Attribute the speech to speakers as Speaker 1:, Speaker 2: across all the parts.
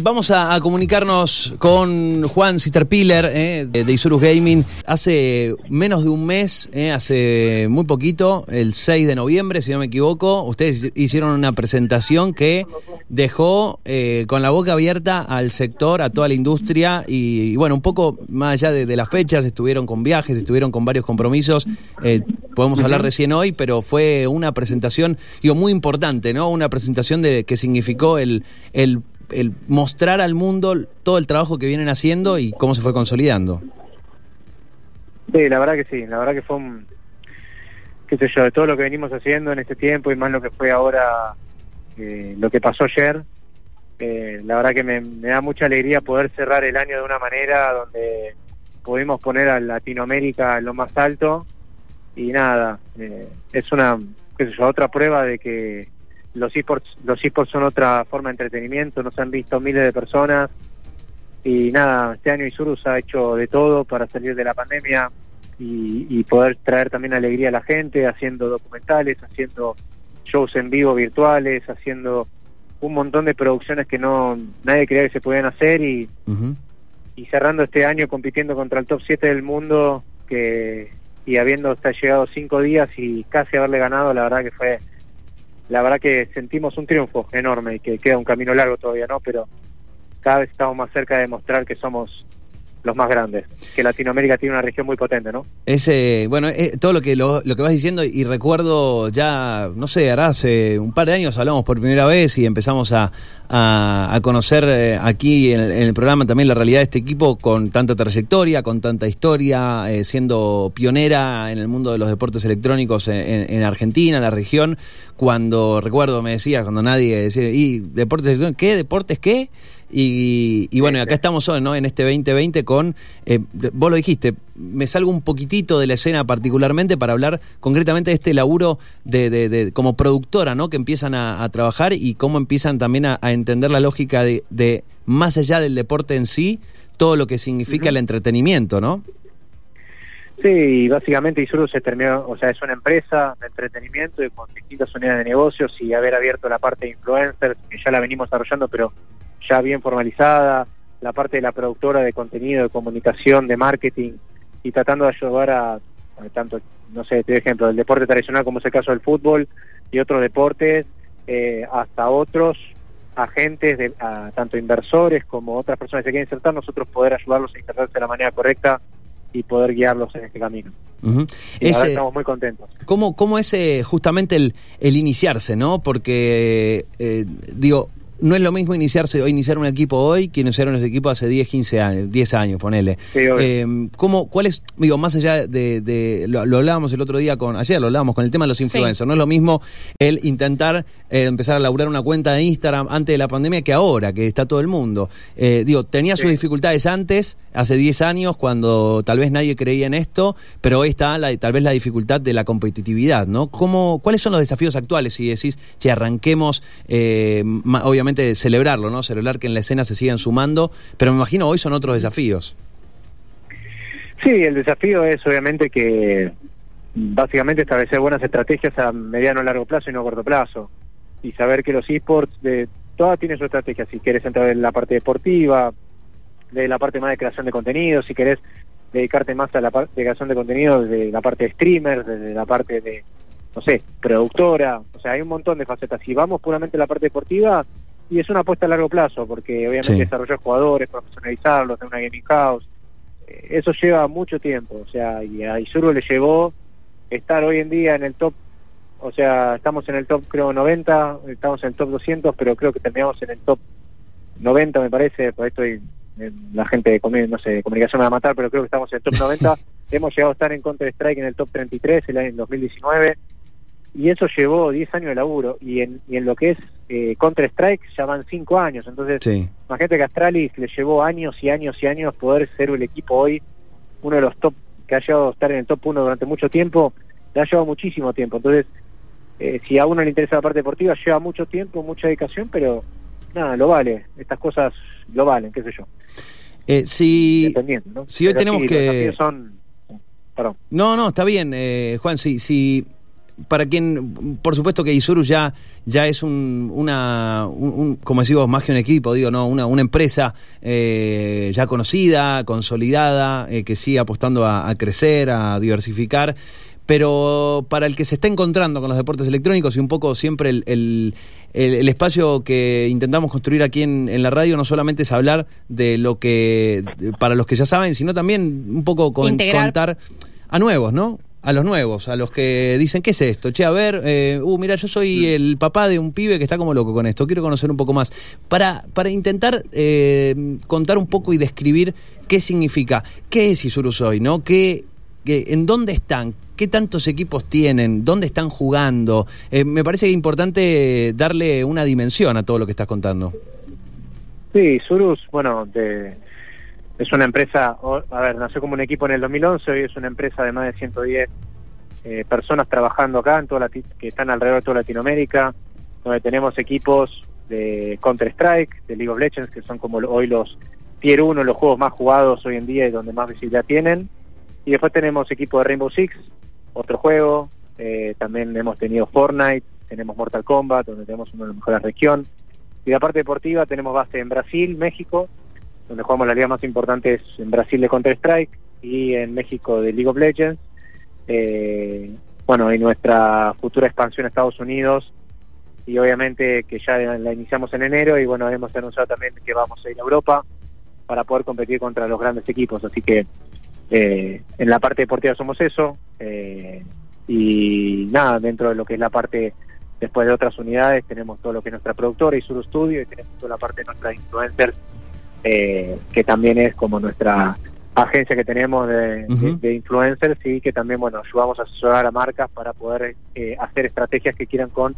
Speaker 1: Vamos a, a comunicarnos con Juan Cisterpiller eh, de, Isurus Gaming. Hace menos de un mes, eh, hace muy poquito, el 6 de noviembre, si no me equivoco, ustedes hicieron una presentación que dejó eh, con la boca abierta al sector, a toda la industria y, y bueno, un poco más allá de, de, las fechas, estuvieron con viajes, estuvieron con varios compromisos, eh, podemos hablar recién hoy, pero fue una presentación digo, muy importante, ¿no? Una presentación de, que significó el, el el mostrar al mundo todo el trabajo que vienen haciendo y cómo se fue consolidando.
Speaker 2: Sí, la verdad que sí, la verdad que fue un, qué sé yo, de todo lo que venimos haciendo en este tiempo y más lo que fue ahora, eh, lo que pasó ayer, eh, la verdad que me, da mucha alegría poder cerrar el año de una manera donde pudimos poner a Latinoamérica en lo más alto y nada, eh, es una, qué sé yo, otra prueba de que los esports, los esports son otra forma de entretenimiento, nos han visto miles de personas y nada, este año Isurus ha hecho de todo para salir de la pandemia y, y, poder traer también alegría a la gente, haciendo documentales, haciendo shows en vivo virtuales, haciendo un montón de producciones que no nadie creía que se podían hacer y, uh -huh. y cerrando este año compitiendo contra el top 7 del mundo que y habiendo hasta llegado cinco días y casi haberle ganado, la verdad que fue la verdad que sentimos un triunfo enorme y que queda un camino largo todavía, ¿no? Pero cada vez estamos más cerca de demostrar que somos los más grandes, que Latinoamérica tiene una región muy potente, ¿no?
Speaker 1: Ese, bueno, eh, todo lo que lo, que vas diciendo y recuerdo ya, no sé, hará hace un par de años hablamos por primera vez y empezamos a, a, conocer eh, aquí en el, programa también la realidad de este equipo con tanta trayectoria, con tanta historia, eh, siendo pionera en el mundo de los deportes electrónicos en, en, Argentina, en la región, cuando recuerdo me decía, cuando nadie decía, ¿y deportes electrónicos? ¿Qué? ¿Deportes qué? Y, y, bueno, acá estamos hoy, ¿no? En este 2020 con, eh, vos lo dijiste, me salgo un poquitito de la escena particularmente para hablar concretamente de este laburo de, de, de como productora, ¿no? Que empiezan a, a, trabajar y cómo empiezan también a, a entender la lógica de, de, más allá del deporte en sí, todo lo que significa uh -huh. el entretenimiento, ¿no?
Speaker 2: Sí, básicamente Isuru se terminó, o sea, es una empresa de entretenimiento y con distintas unidades de negocios y haber abierto la parte de influencers, que ya la venimos desarrollando, pero ya bien formalizada, la parte de la productora de contenido, de comunicación, de marketing, y tratando de ayudar a, a tanto, no sé, te ejemplo, el deporte tradicional como es el caso del fútbol y otros deportes, eh, hasta otros agentes, de, a, tanto inversores como otras personas que se quieren insertar, nosotros poder ayudarlos a insertarse de la manera correcta y poder guiarlos en este camino. Uh -huh. Estamos muy contentos.
Speaker 1: ¿Cómo, cómo es eh, justamente el, el, iniciarse, no? Porque, eh, digo, no es lo mismo iniciarse o iniciar un equipo hoy que iniciar un equipo hace 10, 15 años, 10 años, ponele.
Speaker 2: Sí,
Speaker 1: eh, ¿cómo, ¿Cuál es, digo, más allá de, de lo, lo, hablábamos el otro día con, ayer lo hablábamos con el tema de los influencers, sí. no es lo mismo el intentar eh, empezar a laburar una cuenta de Instagram antes de la pandemia que ahora, que está todo el mundo. Eh, digo, tenía sus dificultades antes, hace 10 años, cuando tal vez nadie creía en esto, pero hoy está la, tal vez la dificultad de la competitividad, ¿no? ¿Cómo, ¿Cuáles son los desafíos actuales si decís, che, arranquemos, eh, celebrarlo, ¿no? Celebrar que en la escena se sigan sumando, pero me imagino hoy son otros desafíos.
Speaker 2: Sí, el desafío es obviamente que básicamente establecer buenas estrategias a mediano o largo plazo y no a corto plazo. Y saber que los esports, de, todas tienen su estrategia. Si quieres entrar en la parte deportiva, de la parte más de creación de contenido, si querés dedicarte más a la parte de creación de contenido, de la parte de streamers, de la parte de, no sé, productora. O sea, hay un montón de facetas. Si vamos puramente a la parte deportiva, y es una apuesta a largo plazo, porque obviamente sí. desarrollar jugadores, profesionalizarlos, tener una gaming house, eh, eso lleva mucho tiempo, o sea, y a Isuru le llevó estar hoy en día en el top, o sea, estamos en el top creo 90, estamos en el top 200, pero creo que terminamos en el top 90 me parece, por esto la gente de, no sé, de comunicación me va a matar, pero creo que estamos en el top 90, hemos llegado a estar en Counter Strike en el top 33 el año en 2019, y eso llevó 10 años de laburo. Y en, y en lo que es eh, Counter Strike ya van 5 años. Entonces
Speaker 1: sí.
Speaker 2: imagínate que Astralis le llevó años y años y años poder ser el equipo hoy uno de los top que ha llegado a estar en el top 1 durante mucho tiempo le ha llevado muchísimo tiempo. Entonces eh, si a uno le interesa la parte deportiva lleva mucho tiempo mucha dedicación pero nada lo vale. Estas cosas lo valen qué sé yo.
Speaker 1: Eh, si,
Speaker 2: ¿no?
Speaker 1: si hoy
Speaker 2: pero
Speaker 1: tenemos
Speaker 2: sí,
Speaker 1: que
Speaker 2: son perdón.
Speaker 1: No no está bien eh, Juan si si para quien, por supuesto que Isurus ya, ya es un, una, un, como decimos, más que un equipo, digo, no, una, una empresa eh, ya conocida, consolidada, eh, que sigue apostando a, crecer, a diversificar pero para el que se está encontrando con los deportes electrónicos y un poco siempre el, el, el, espacio que intentamos construir aquí en, en, la radio no solamente es hablar de lo que, para los que ya saben, sino también un poco con, contar a nuevos, ¿no? A los nuevos, a los que dicen, ¿qué es esto? Che, a ver, eh, uh, mira, yo soy mm. el papá de un pibe que está como loco con esto, quiero conocer un poco más. Para, para intentar eh, contar un poco y describir qué significa, qué es Isurusoy, ¿no? ¿Qué, qué, ¿En dónde están? ¿Qué tantos equipos tienen? ¿Dónde están jugando? Eh, me parece importante darle una dimensión a todo lo que estás contando.
Speaker 2: Sí, Surus, bueno, de es una empresa, a ver, nació como un equipo en el 2011, hoy es una empresa de más de 110 eh, personas trabajando acá, en toda que están alrededor de toda Latinoamérica, donde tenemos equipos de Counter-Strike, de League of Legends, que son como hoy los Tier 1, los juegos más jugados hoy en día y donde más visibilidad tienen. Y después tenemos equipo de Rainbow Six, otro juego, eh, también hemos tenido Fortnite, tenemos Mortal Kombat, donde tenemos uno de los mejores región. Y la parte deportiva tenemos base en Brasil, México, donde jugamos la liga más importante es en Brasil de Counter-Strike y en México de League of Legends. Eh, bueno, y nuestra futura expansión a Estados Unidos. Y obviamente que ya la iniciamos en enero y bueno, hemos anunciado también que vamos a ir a Europa para poder competir contra los grandes equipos, así que eh, en la parte deportiva somos eso. Eh, y nada, dentro de lo que es la parte después de otras unidades tenemos todo lo que es nuestra productora y su Studio y tenemos toda la parte de nuestra influencers eh, que también es como nuestra agencia que tenemos de, influencers y que también bueno ayudamos a asesorar a marcas para poder eh, hacer estrategias que quieran con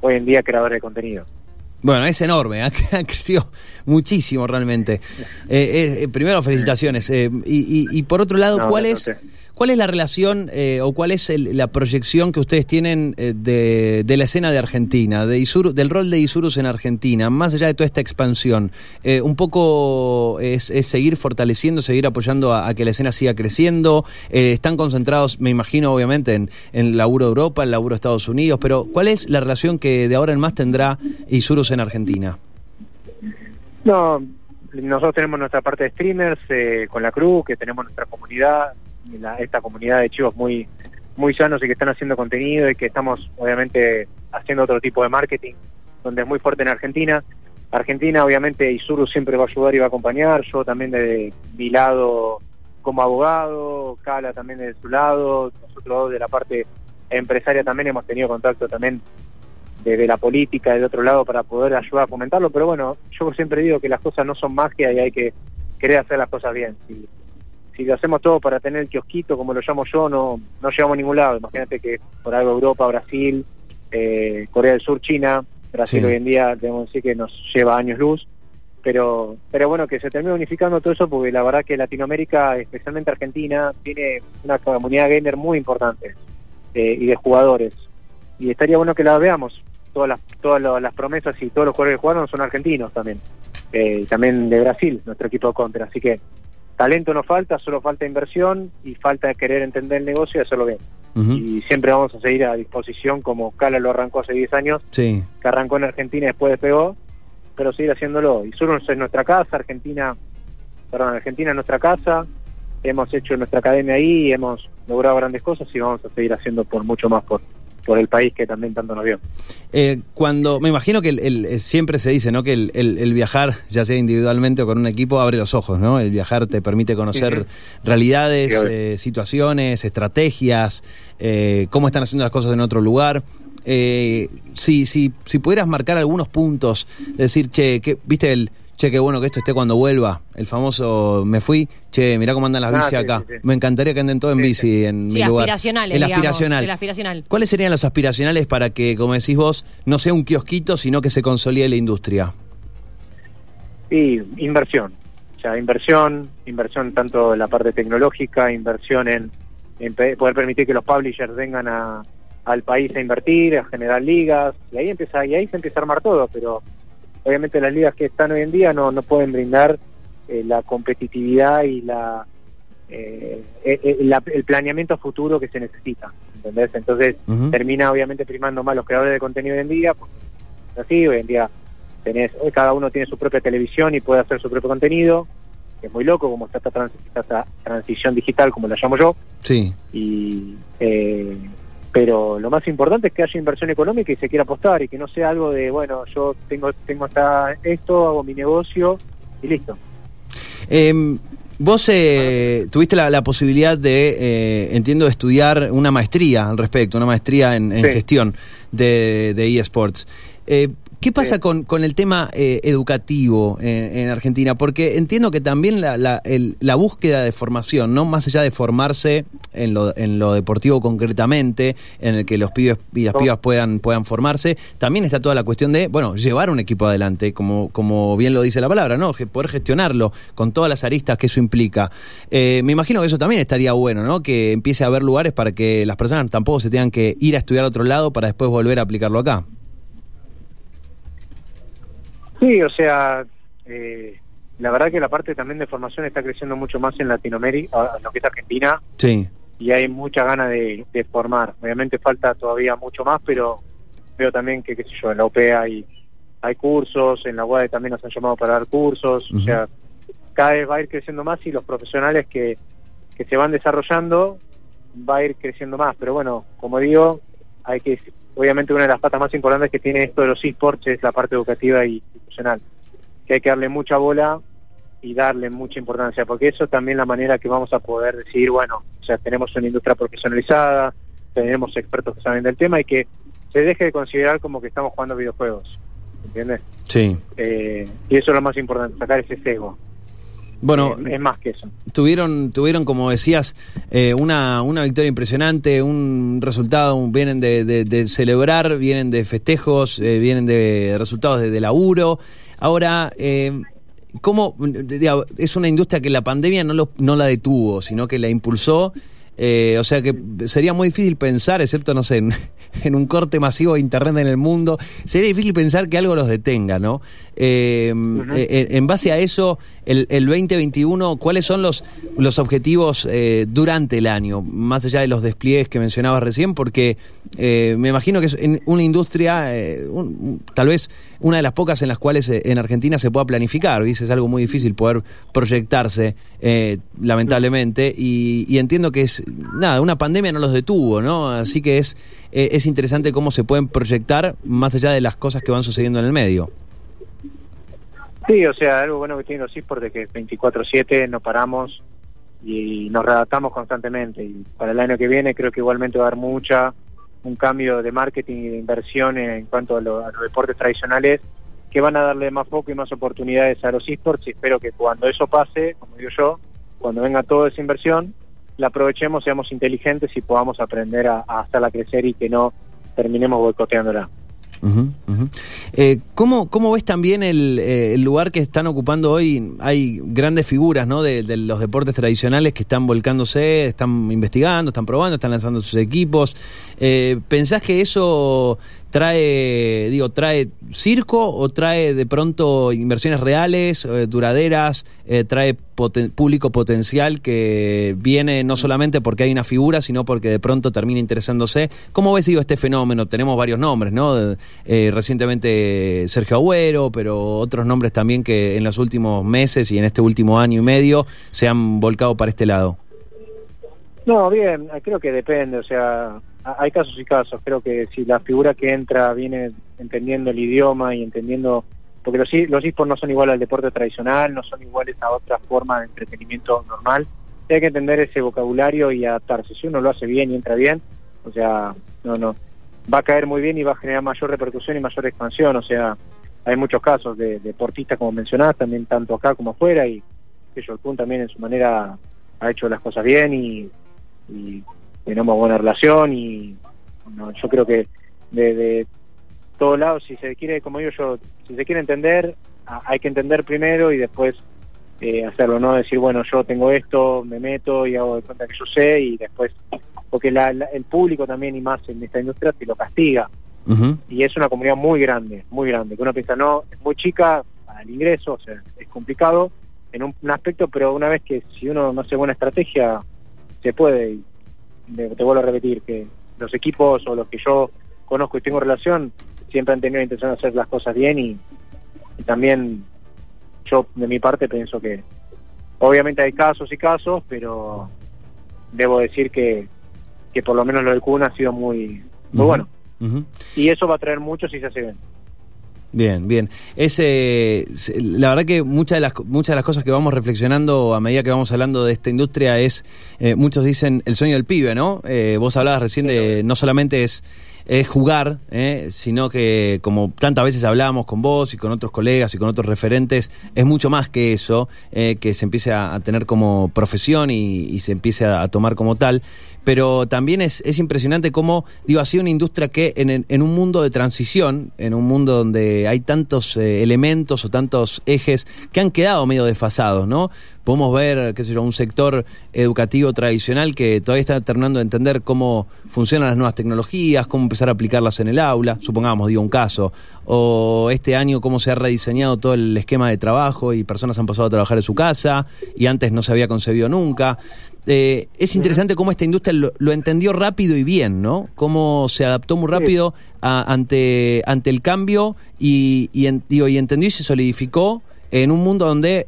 Speaker 2: hoy en día creadores de contenido.
Speaker 1: Bueno, es enorme, ha, crecido muchísimo realmente. Eh, primero, felicitaciones. y, por otro lado, ¿cuál es ¿Cuál es la relación eh, o cuál es la proyección que ustedes tienen eh, de, la escena de Argentina, de del rol de Isurus en Argentina, más allá de toda esta expansión? Eh, un poco es, seguir fortaleciendo, seguir apoyando a, que la escena siga creciendo. están concentrados, me imagino, obviamente, en, el laburo de Europa, en el laburo de Estados Unidos, pero ¿cuál es la relación que de ahora en más tendrá Isurus en Argentina?
Speaker 2: No, nosotros tenemos nuestra parte de streamers con la Cruz, que tenemos nuestra comunidad, esta comunidad de chicos muy muy sanos y que están haciendo contenido y que estamos obviamente haciendo otro tipo de marketing donde es muy fuerte en Argentina. Argentina obviamente Isuru siempre va a ayudar y va a acompañar, yo también de mi lado como abogado, Cala también de su lado, nosotros de la parte empresaria también hemos tenido contacto también de, la política del otro lado para poder ayudar a fomentarlo, pero bueno, yo siempre digo que las cosas no son magia y hay que querer hacer las cosas bien lo hacemos todo para tener el kiosquito, como lo llamo yo, no, no llegamos a ningún lado. Imagínate que por algo Europa, Brasil, eh, Corea del Sur, China, Brasil hoy en día, tenemos que decir que nos lleva años luz, pero, pero bueno, que se termine unificando todo eso porque la verdad que Latinoamérica, especialmente Argentina, tiene una comunidad gamer muy importante eh, y de jugadores. Y estaría bueno que la veamos. Todas las, todas las promesas y todos los jugadores que jugaron son argentinos también. Eh, también de Brasil, nuestro equipo de contra. Así que talento no falta, solo falta inversión y falta querer entender el negocio y hacerlo bien. Y siempre vamos a seguir a disposición como Cala lo arrancó hace 10 años, que arrancó en Argentina y después despegó, pero seguir haciéndolo. Y Sur es nuestra casa, Argentina, perdón, Argentina es nuestra casa, hemos hecho nuestra academia ahí, hemos logrado grandes cosas y vamos a seguir haciendo por mucho más por, por el país que también tanto nos vio.
Speaker 1: Eh, cuando me imagino que el, eh, siempre se dice, ¿no? Que el, viajar, ya sea individualmente o con un equipo, abre los ojos, ¿no? El viajar te permite conocer realidades, eh, situaciones, estrategias, cómo están haciendo las cosas en otro lugar. si, si, si pudieras marcar algunos puntos, decir, che, que, viste el che, qué bueno que esto esté cuando vuelva, el famoso me fui, che, mirá cómo andan las bici ah, acá. Me encantaría que anden todos en bici en mi lugar.
Speaker 3: Aspiracionales,
Speaker 1: el
Speaker 3: aspiracional.
Speaker 1: el aspiracional. ¿Cuáles serían los aspiracionales para que, como decís vos, no sea un kiosquito, sino que se consolide la industria?
Speaker 2: Sí, inversión. O sea, inversión, inversión tanto en la parte tecnológica, inversión en, poder permitir que los publishers vengan a, al país a invertir, a generar ligas, y ahí empieza, y ahí se empieza a armar todo, pero obviamente las ligas que están hoy en día no, no pueden brindar eh, la competitividad y la, eh, eh, el planeamiento futuro que se necesita. ¿entendés? Entonces termina obviamente primando más los creadores de contenido hoy en día, porque así, hoy en día tenés, hoy cada uno tiene su propia televisión y puede hacer su propio contenido, es muy loco como está esta, esta transición digital, como la llamo yo.
Speaker 1: Sí.
Speaker 2: Y, eh, pero lo más importante es que haya inversión económica y se quiera apostar y que no sea algo de, bueno, yo tengo, tengo hasta esto, hago mi negocio y listo.
Speaker 1: Eh, Vos eh, tuviste la, posibilidad de, eh, entiendo, estudiar una maestría al respecto, una maestría en, gestión de, de eSports. Eh, ¿Qué pasa con, con, el tema eh, educativo en, Argentina? Porque entiendo que también la, la, la, búsqueda de formación, no más allá de formarse en lo, en lo deportivo concretamente, en el que los pibes y las pibas puedan, puedan formarse, también está toda la cuestión de, bueno, llevar un equipo adelante, como, como bien lo dice la palabra, ¿no? Poder gestionarlo con todas las aristas que eso implica. Eh, me imagino que eso también estaría bueno, ¿no? Que empiece a haber lugares para que las personas tampoco se tengan que ir a estudiar a otro lado para después volver a aplicarlo acá.
Speaker 2: Sí, o sea, eh, la verdad que la parte también de formación está creciendo mucho más en Latinoamérica, en lo que es Argentina.
Speaker 1: Sí.
Speaker 2: Y hay mucha ganas de, formar. Obviamente falta todavía mucho más, pero veo también que, qué sé yo, en la OPEA hay, hay cursos, en la UAD también nos han llamado para dar cursos. O sea, cada vez va a ir creciendo más y los profesionales que, que se van desarrollando va a ir creciendo más. Pero bueno, como digo, hay que obviamente una de las patas más importantes que tiene esto de los esports es la parte educativa y institucional, que hay que darle mucha bola y darle mucha importancia, porque eso es también la manera que vamos a poder decir, bueno, o sea, tenemos una industria profesionalizada, tenemos expertos que saben del tema y que se deje de considerar como que estamos jugando videojuegos, ¿entiendes?
Speaker 1: Sí.
Speaker 2: Eh, y eso es lo más importante, sacar ese cego.
Speaker 1: Bueno,
Speaker 2: es más que eso.
Speaker 1: Tuvieron, tuvieron como decías, eh, una, una victoria impresionante, un resultado, vienen de, celebrar, vienen de festejos, eh, vienen de resultados de, laburo. Ahora, eh, ¿cómo? es una industria que la pandemia no, lo, no la detuvo, sino que la impulsó. O sea que sería muy difícil pensar, excepto, no sé, en, en un corte masivo de Internet en el mundo, sería difícil pensar que algo los detenga, ¿no? Eh, eh, en base a eso, el, el, 2021, ¿cuáles son los, los objetivos eh, durante el año, más allá de los despliegues que mencionabas recién? Porque me imagino que es en una industria, tal vez una de las pocas en las cuales en Argentina se pueda planificar, ¿viste? Es algo muy difícil poder proyectarse, lamentablemente, y, y, entiendo que es, nada, una pandemia no los detuvo, ¿no? Así que es eh, es interesante cómo se pueden proyectar más allá de las cosas que van sucediendo en el medio.
Speaker 2: Sí, o sea, algo bueno que tiene los esports de que 24/7 no paramos y nos readaptamos constantemente. Y para el año que viene creo que igualmente va a haber mucha, un cambio de marketing y de inversión en cuanto a, a los deportes tradicionales que van a darle más foco y más oportunidades a los esports y espero que cuando eso pase, como digo yo, cuando venga toda esa inversión, la aprovechemos, seamos inteligentes y podamos aprender a, hacerla crecer y que no terminemos boicoteándola.
Speaker 1: Eh, ¿cómo, ¿cómo, ves también eh, el, lugar que están ocupando hoy? Hay grandes figuras ¿no? de, los deportes tradicionales que están volcándose, están investigando, están probando, están lanzando sus equipos. Eh, ¿Pensás que eso trae, digo, trae circo o trae de pronto inversiones reales, eh, duraderas, eh, trae público potencial que viene no solamente porque hay una figura, sino porque de pronto termina interesándose. ¿Cómo ves, digo, este fenómeno? Tenemos varios nombres, ¿no? Eh, recientemente Sergio Agüero, pero otros nombres también que en los últimos meses y en este último año y medio se han volcado para este lado.
Speaker 2: No, bien, creo que depende, o sea, hay casos y casos. Creo que si la figura que entra viene entendiendo el idioma y entendiendo, porque los, los esports no son iguales al deporte tradicional, no son iguales a otra forma de entretenimiento normal. Hay que entender ese vocabulario y adaptarse. Si uno lo hace bien y entra bien, o sea, no, no, va a caer muy bien y va a generar mayor repercusión y mayor expansión. O sea, hay muchos casos de, deportistas como mencionás, también tanto acá como afuera y que Kun también en su manera ha hecho las cosas bien y tenemos buena relación y yo creo que de, de todos lados, si se quiere, como digo yo, si se quiere entender, hay que entender primero y después eh, hacerlo, no decir, bueno, yo tengo esto, me meto y hago de cuenta que yo sé y después, porque el público también y más en esta industria te lo castiga. Y es una comunidad muy grande, muy grande, que uno piensa, no, es muy chica para el ingreso, o sea, es complicado en un, un aspecto, pero una vez que si uno no hace buena estrategia, se puede te vuelvo a repetir que los equipos o los que yo conozco y tengo relación siempre han tenido la intención de hacer las cosas bien y, y también yo de mi parte pienso que obviamente hay casos y casos, pero debo decir que, que por lo menos lo del Kun ha sido muy, muy bueno. Y eso va a traer mucho si se hace bien.
Speaker 1: Bien, bien. Es, eh, la verdad que muchas de, las, muchas de las cosas que vamos reflexionando a medida que vamos hablando de esta industria es, eh, muchos dicen el sueño del pibe, ¿no? Eh, vos hablabas recién de, no solamente es, es jugar, eh, sino que como tantas veces hablamos con vos y con otros colegas y con otros referentes, es mucho más que eso, eh, que se empiece a, a tener como profesión y, y se empiece a, a tomar como tal. Pero también es, es impresionante cómo, digo, ha sido una industria que en, en- un mundo de transición, en un mundo donde hay tantos eh, elementos o tantos ejes que han quedado medio desfasados, ¿no? Podemos ver, qué sé yo, un sector educativo tradicional que todavía está terminando de entender cómo funcionan las nuevas tecnologías, cómo empezar a aplicarlas en el aula, supongamos, digo, un caso, o este año cómo se ha rediseñado todo el esquema de trabajo y personas han pasado a trabajar en su casa y antes no se había concebido nunca. Eh, es interesante cómo esta industria lo, lo entendió rápido y bien, ¿no? Cómo se adaptó muy rápido a- ante, ante el cambio y, y, en- digo, y entendió y se solidificó en un mundo donde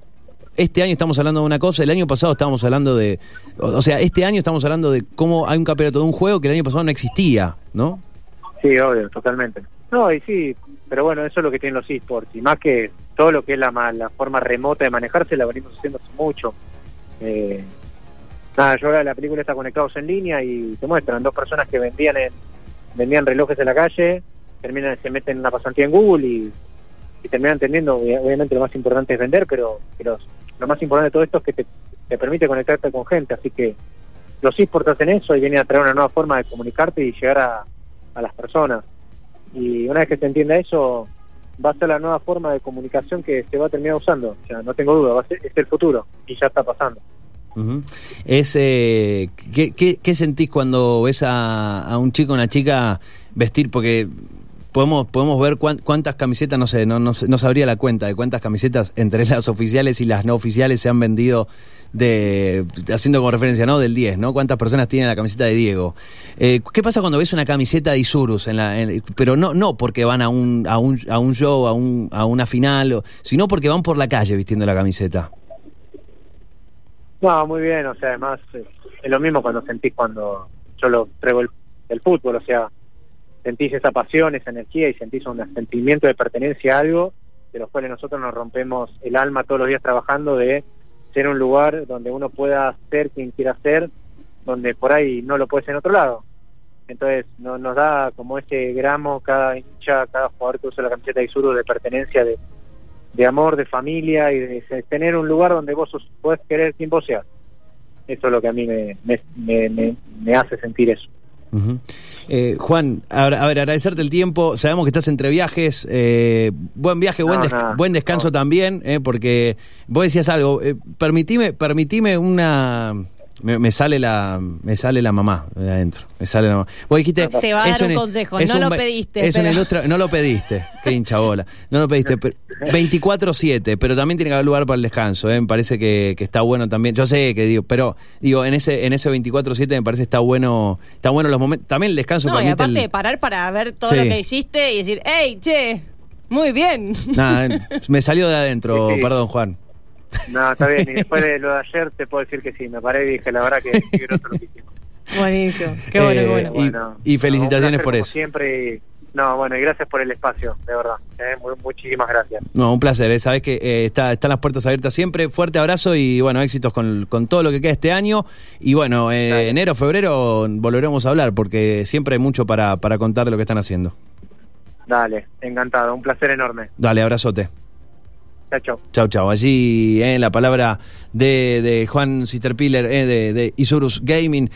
Speaker 1: este año estamos hablando de una cosa, el año pasado estábamos hablando de... O, sea, este año estamos hablando de cómo hay un campeonato de un juego que el año pasado no existía, ¿no?
Speaker 2: Sí, obvio, totalmente. No, y sí, pero bueno, eso es lo que tienen los esports. Y más que todo lo que es la, la forma remota de manejarse, la venimos haciendo hace mucho. Eh, nada, yo ahora la película está conectados en línea y te muestran dos personas que vendían en, vendían relojes en la calle, terminan se meten en una pasantía en Google y, terminan entendiendo, obvia- obviamente lo más importante es vender, pero, pero lo más importante de todo esto es que te, te permite conectarte con gente, así que los esports hacen eso y vienen a traer una nueva forma de comunicarte y llegar a, a las personas. Y una vez que se entienda eso, va a ser la nueva forma de comunicación que se va a terminar usando. O sea, no tengo duda, va a ser, es el futuro y ya está pasando.
Speaker 1: Es, eh, ¿qué, qué, qué sentís cuando ves a, a un chico o una chica vestir? Porque podemos podemos ver cuán- cuántas camisetas, no sé, no, no, no sabría la cuenta de cuántas camisetas entre las oficiales y las no oficiales se han vendido de haciendo como referencia, ¿no? Del 10, ¿no? ¿Cuántas personas tienen la camiseta de Diego? Eh, ¿Qué pasa cuando ves una camiseta de Isurus? En la, pero no no porque van a un, a un, a un show, a, un, a una final, sino porque van por la calle vistiendo la camiseta.
Speaker 2: No, muy bien, o sea, además eh, es lo mismo cuando sentís cuando yo lo traigo el, el fútbol, o sea, sentís esa pasión, esa energía y sentís un sentimiento de pertenencia a algo de los cuales nosotros nos rompemos el alma todos los días trabajando de ser un lugar donde uno pueda ser quien quiera ser, donde por ahí no lo puede ser en otro lado. Entonces no, nos da como ese gramo cada hincha, cada jugador que usa la camiseta de Isuru de pertenencia, de, de amor, de familia y de, de tener un lugar donde vos sos- podés querer quien vos seas. Eso es lo que a mí me, me, me, hace sentir eso.
Speaker 1: Eh, Juan, a, ver, a ver, agradecerte el tiempo. Sabemos que estás entre viajes. eh, buen viaje, buen,
Speaker 2: No,
Speaker 1: des-
Speaker 2: nada,
Speaker 1: buen descanso
Speaker 2: no.
Speaker 1: también, eh, porque vos decías algo. Eh, permitime, permitime una. Me, me sale la me sale la mamá de adentro. Me sale la mamá. Vos dijiste.
Speaker 3: Te va a dar un consejo,
Speaker 1: es
Speaker 3: no
Speaker 1: un
Speaker 3: lo pediste,
Speaker 1: Es una industria. No lo pediste. Qué hincha bola. No lo pediste. pero- 24-7, pero también tiene que haber lugar para el descanso. eh, Me parece que, que está bueno también. Yo sé que digo, pero digo, en ese en ese 24-7 me parece está bueno. Está bueno los momentos. También el descanso
Speaker 3: No, y aparte
Speaker 1: el-
Speaker 3: de parar para ver todo
Speaker 1: Sí.
Speaker 3: lo que hiciste y decir, hey, che, muy bien.
Speaker 1: Nada, me salió de adentro,
Speaker 2: Sí, sí.
Speaker 1: perdón, Juan.
Speaker 2: No, está bien. Y después de lo de ayer te puedo decir que sí. Me paré y dije, la verdad que sí, grosso lo que hicimos.
Speaker 3: Buenísimo. Qué bueno,
Speaker 1: Eh,
Speaker 3: qué bueno.
Speaker 1: Y-
Speaker 2: Bueno,
Speaker 1: y felicitaciones por eso.
Speaker 2: Siempre. y- No, bueno, y gracias por el espacio, de verdad. Eh, muy- muchísimas gracias.
Speaker 1: No, un placer, eh, sabes que eh, está, están las puertas abiertas siempre. Fuerte abrazo y bueno, éxitos con, con todo lo que queda este año. Y bueno, eh, enero, febrero volveremos a hablar porque siempre hay mucho para, para contar de lo que están haciendo.
Speaker 2: Dale, encantado. Un placer enorme.
Speaker 1: Dale, abrazote.
Speaker 2: Chao, chao.
Speaker 1: Chau, chau. Allí, eh, la palabra de, de Juan Sisterpiller, eh, de, de Isurus Gaming.